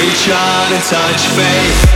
Reach out and touch faith.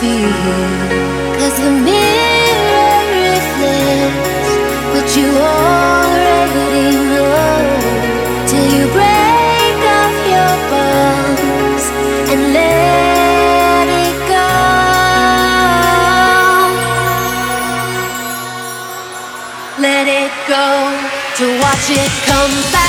Cause the mirror reflects what you already know. Till you break off your bonds and let it go. Let it go to watch it come back.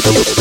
Gracias.